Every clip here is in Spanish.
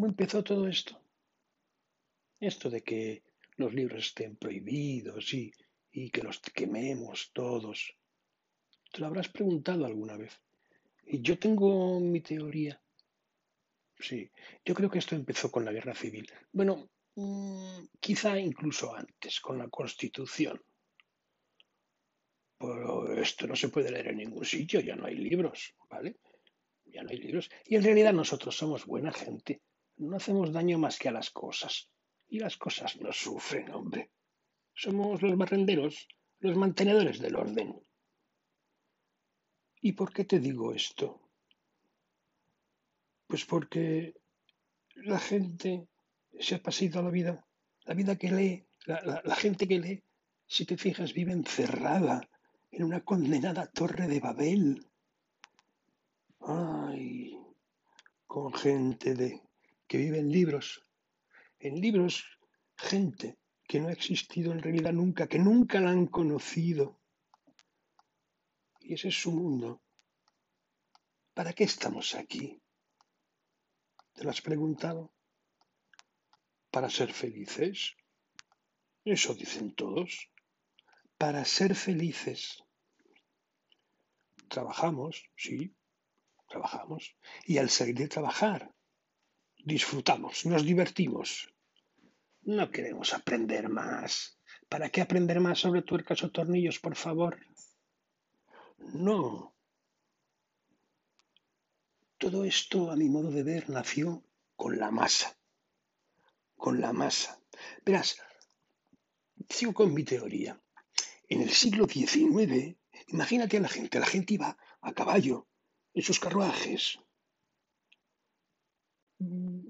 ¿Cómo empezó todo esto? Esto de que los libros estén prohibidos y, y que los quememos todos. ¿Te lo habrás preguntado alguna vez? Y yo tengo mi teoría. Sí, yo creo que esto empezó con la guerra civil. Bueno, mmm, quizá incluso antes, con la Constitución. Pero esto no se puede leer en ningún sitio, ya no hay libros, ¿vale? Ya no hay libros. Y en realidad nosotros somos buena gente. No hacemos daño más que a las cosas. Y las cosas no sufren, hombre. Somos los barrenderos, los mantenedores del orden. ¿Y por qué te digo esto? Pues porque la gente se ha pasado la vida, la vida que lee, la, la, la gente que lee, si te fijas, vive encerrada en una condenada torre de Babel. Ay, con gente de que vive en libros, en libros, gente que no ha existido en realidad nunca, que nunca la han conocido. Y ese es su mundo. ¿Para qué estamos aquí? ¿Te lo has preguntado? ¿Para ser felices? Eso dicen todos. Para ser felices. Trabajamos, sí, trabajamos. Y al salir de trabajar, disfrutamos, nos divertimos. No queremos aprender más. ¿Para qué aprender más sobre tuercas o tornillos, por favor? No. Todo esto, a mi modo de ver, nació con la masa. Con la masa. Verás, sigo con mi teoría. En el siglo XIX, imagínate a la gente, la gente iba a caballo, en sus carruajes.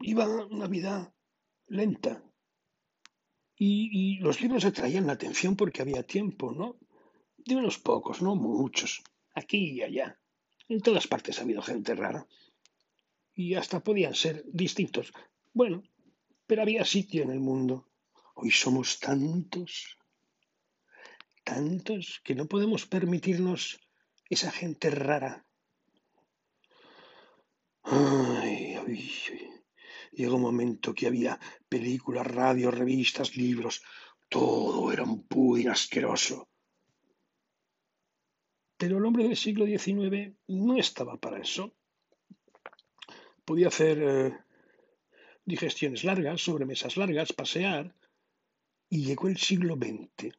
Iba una vida lenta. Y, los libros atraían la atención porque había tiempo, ¿no? De unos pocos, no muchos, aquí y allá. En todas partes ha habido gente rara. Y hasta podían ser distintos. Bueno, pero había sitio en el mundo. Hoy somos tantos, tantos, que no podemos permitirnos esa gente rara Ay, llegó un momento que había películas, radio, revistas, libros, todo era un pudín asqueroso. Pero el hombre del siglo XIX no estaba para eso. Podía hacer eh, digestiones largas, sobremesas largas, pasear. Y llegó el siglo XX,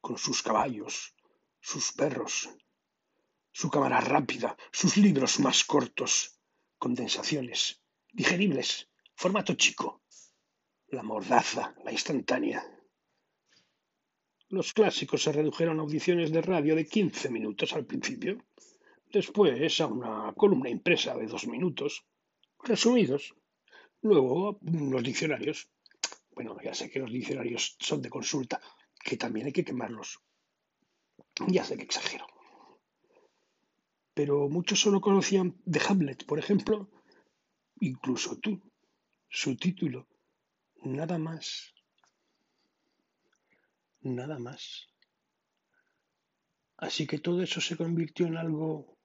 con sus caballos, sus perros, su cámara rápida, sus libros más cortos, condensaciones, digeribles, formato chico, la mordaza, la instantánea. Los clásicos se redujeron a audiciones de radio de 15 minutos al principio, después a una columna impresa de dos minutos, resumidos, luego los diccionarios. Bueno, ya sé que los diccionarios son de consulta, que también hay que quemarlos. Ya sé que exagero pero muchos solo conocían de Hamlet, por ejemplo, incluso tú, su título, nada más, nada más. Así que todo eso se convirtió en algo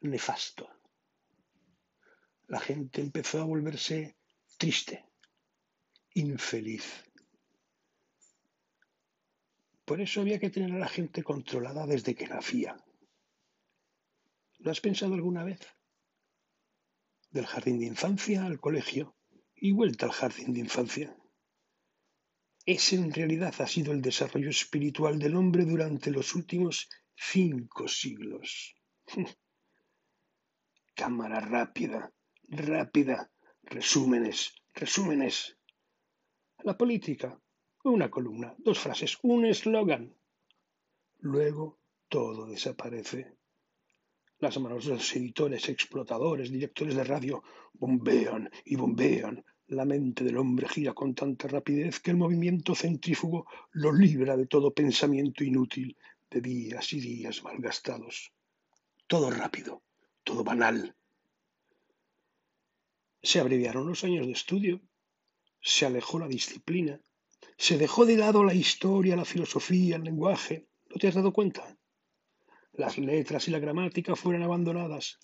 nefasto. La gente empezó a volverse triste, infeliz. Por eso había que tener a la gente controlada desde que nacía. ¿Lo has pensado alguna vez? Del jardín de infancia al colegio y vuelta al jardín de infancia. Ese en realidad ha sido el desarrollo espiritual del hombre durante los últimos cinco siglos. Cámara rápida, rápida, resúmenes, resúmenes. La política, una columna, dos frases, un eslogan. Luego todo desaparece. Las manos de los editores, explotadores, directores de radio bombean y bombean. La mente del hombre gira con tanta rapidez que el movimiento centrífugo lo libra de todo pensamiento inútil de días y días malgastados. Todo rápido, todo banal. Se abreviaron los años de estudio, se alejó la disciplina, se dejó de lado la historia, la filosofía, el lenguaje. ¿No te has dado cuenta? Las letras y la gramática fueran abandonadas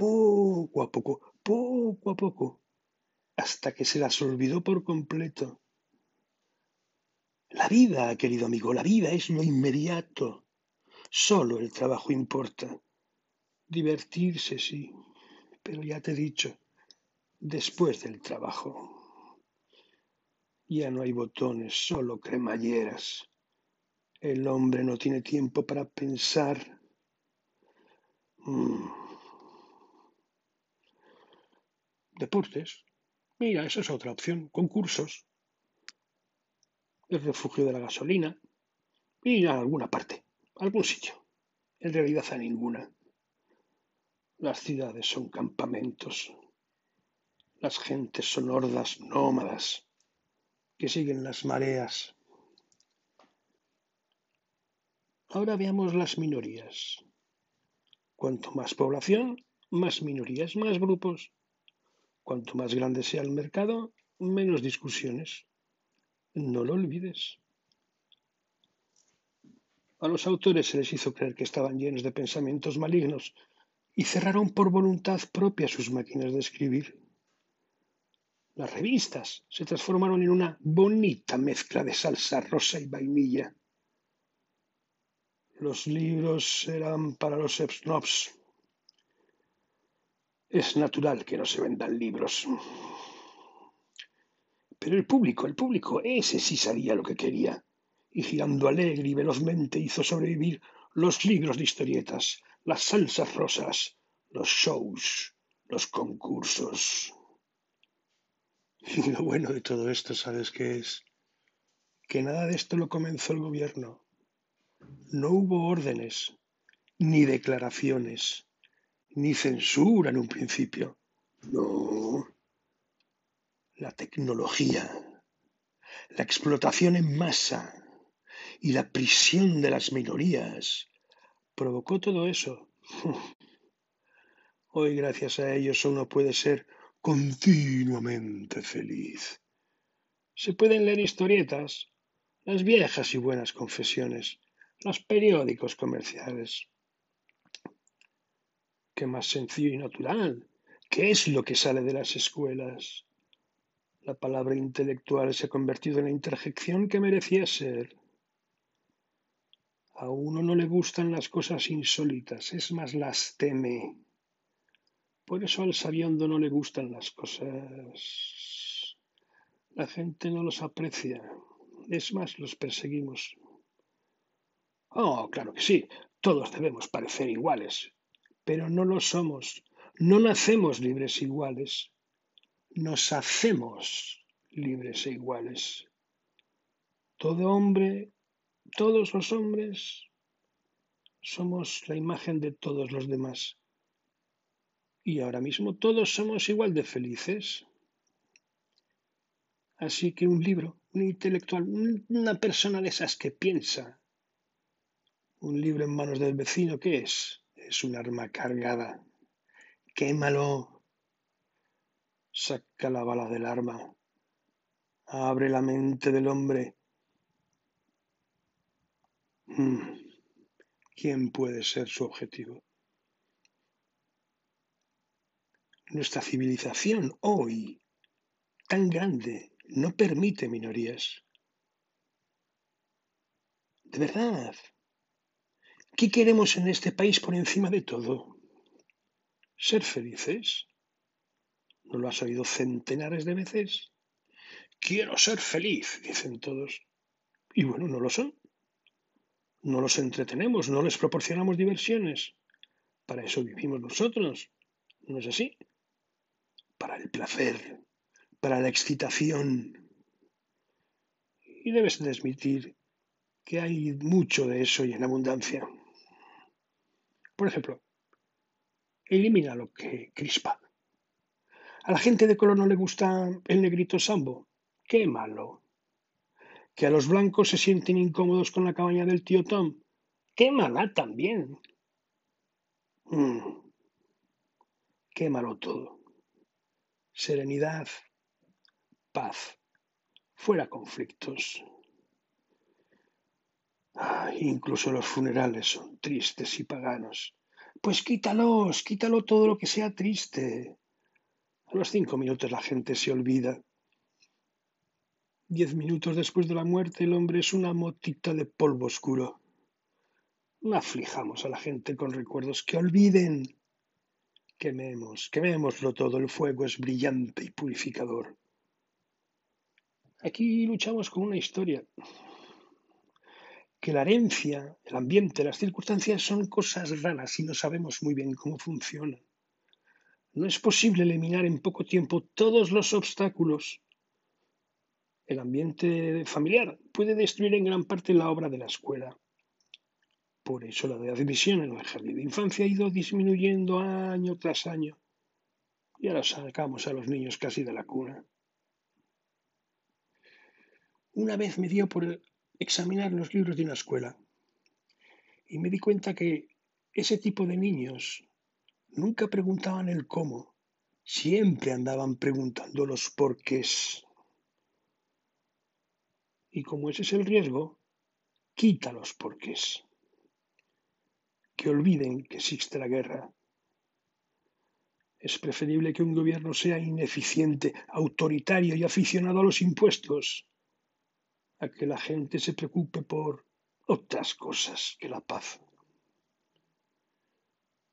poco a poco, poco a poco. hasta que se las olvidó por completo. La vida, querido amigo, la vida es lo inmediato. Solo el trabajo importa. Divertirse, sí, pero ya te he dicho, después del trabajo. Ya no hay botones, solo cremalleras. El hombre no tiene tiempo para pensar. Mm. Deportes. Mira, esa es otra opción. Concursos. El refugio de la gasolina. Y a alguna parte, algún sitio. En realidad a ninguna. Las ciudades son campamentos. Las gentes son hordas nómadas que siguen las mareas. Ahora veamos las minorías. Cuanto más población, más minorías, más grupos. Cuanto más grande sea el mercado, menos discusiones. No lo olvides. A los autores se les hizo creer que estaban llenos de pensamientos malignos y cerraron por voluntad propia sus máquinas de escribir. Las revistas se transformaron en una bonita mezcla de salsa rosa y vainilla. Los libros eran para los snobs. Es natural que no se vendan libros. Pero el público, el público, ese sí sabía lo que quería, y girando alegre y velozmente hizo sobrevivir los libros de historietas, las salsas rosas, los shows, los concursos. Y lo bueno de todo esto, ¿sabes qué es? Que nada de esto lo comenzó el gobierno. No hubo órdenes, ni declaraciones, ni censura en un principio. No, la tecnología, la explotación en masa y la prisión de las minorías provocó todo eso. Hoy gracias a ellos uno puede ser continuamente feliz. Se pueden leer historietas, las viejas y buenas confesiones, los periódicos comerciales. Qué más sencillo y natural. ¿Qué es lo que sale de las escuelas? La palabra intelectual se ha convertido en la interjección que merecía ser. A uno no le gustan las cosas insólitas, es más, las teme. Por eso al sabiondo no le gustan las cosas. La gente no los aprecia, es más, los perseguimos. Oh, claro que sí, todos debemos parecer iguales, pero no lo somos, no nacemos libres iguales nos hacemos libres e iguales. Todo hombre, todos los hombres, somos la imagen de todos los demás. Y ahora mismo todos somos igual de felices. Así que un libro, un intelectual, una persona de esas que piensa, un libro en manos del vecino, ¿qué es? Es un arma cargada. Quémalo, Saca la bala del arma. Abre la mente del hombre. Mm. ¿Quién puede ser su objetivo? Nuestra civilización hoy, tan grande, no permite minorías. De verdad. ¿Qué queremos en este país por encima de todo? ¿Ser felices? ¿No lo has oído centenares de veces? Quiero ser feliz, dicen todos. Y bueno, no lo son. No los entretenemos, no les proporcionamos diversiones. Para eso vivimos nosotros. ¿No es así? Para el placer, para la excitación. Y debes de admitir que hay mucho de eso y en abundancia. Por ejemplo, elimina lo que crispa. A la gente de color no le gusta el negrito sambo. Qué malo. Que a los blancos se sienten incómodos con la cabaña del tío Tom. Qué mala también. Mm. Qué malo todo. Serenidad, paz, fuera conflictos. Incluso los funerales son tristes y paganos. Pues quítalos, quítalo todo lo que sea triste. A los cinco minutos la gente se olvida. Diez minutos después de la muerte el hombre es una motita de polvo oscuro. No aflijamos a la gente con recuerdos que olviden. Quememos, quemémoslo todo, el fuego es brillante y purificador. Aquí luchamos con una historia. Que la herencia, el ambiente, las circunstancias son cosas raras y no sabemos muy bien cómo funcionan. No es posible eliminar en poco tiempo todos los obstáculos. El ambiente familiar puede destruir en gran parte la obra de la escuela. Por eso la de admisión en el jardín de infancia ha ido disminuyendo año tras año. Y ahora sacamos a los niños casi de la cuna. Una vez me dio por examinar los libros de una escuela y me di cuenta que ese tipo de niños nunca preguntaban el cómo, siempre andaban preguntando los porqués. Y como ese es el riesgo, quita los porqués. Que olviden que existe la guerra. Es preferible que un gobierno sea ineficiente, autoritario y aficionado a los impuestos a que la gente se preocupe por otras cosas que la paz.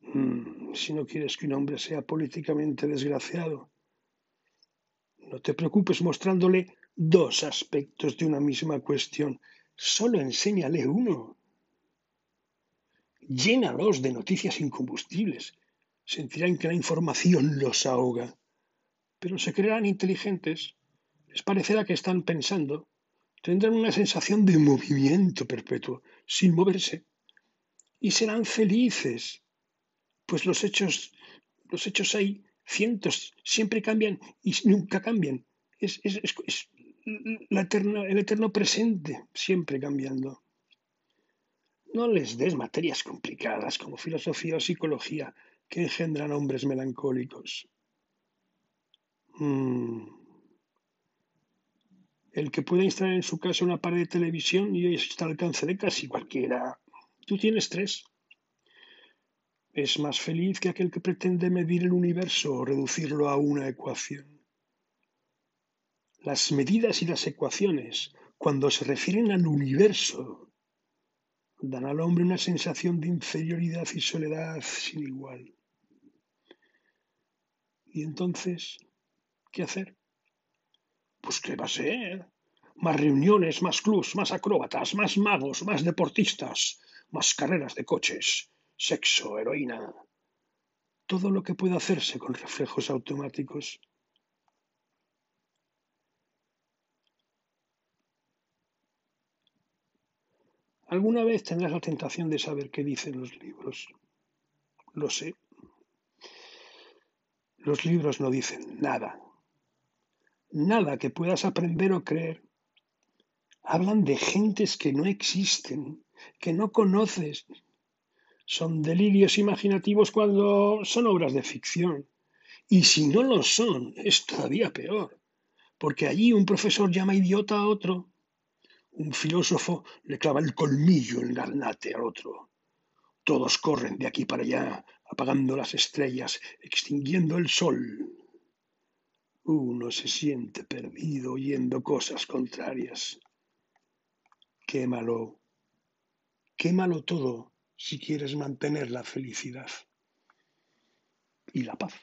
Mm, si no quieres que un hombre sea políticamente desgraciado, no te preocupes mostrándole dos aspectos de una misma cuestión. Solo enséñale uno. Llénalos de noticias incombustibles. Sentirán que la información los ahoga. Pero se creerán inteligentes. Les parecerá que están pensando tendrán una sensación de movimiento perpetuo, sin moverse, y serán felices, pues los hechos, los hechos hay cientos, siempre cambian y nunca cambian. Es, el eterno presente, siempre cambiando. No les des materias complicadas como filosofía o psicología que engendran hombres melancólicos. Mm el que pueda instalar en su casa una pared de televisión y está al alcance de casi cualquiera. Tú tienes tres. Es más feliz que aquel que pretende medir el universo o reducirlo a una ecuación. Las medidas y las ecuaciones, cuando se refieren al universo, dan al hombre una sensación de inferioridad y soledad sin igual. Y entonces, ¿qué hacer? Pues ¿qué va a ser? Más reuniones, más clubs, más acróbatas, más magos, más deportistas, más carreras de coches, sexo, heroína. Todo lo que puede hacerse con reflejos automáticos. Alguna vez tendrás la tentación de saber qué dicen los libros. Lo sé. Los libros no dicen nada nada que puedas aprender o creer. Hablan de gentes que no existen, que no conoces. Son delirios imaginativos cuando son obras de ficción. Y si no lo son, es todavía peor, porque allí un profesor llama idiota a otro, un filósofo le clava el colmillo en garnate al otro. Todos corren de aquí para allá, apagando las estrellas, extinguiendo el sol. Uno se siente perdido oyendo cosas contrarias. Quémalo, quémalo todo si quieres mantener la felicidad y la paz.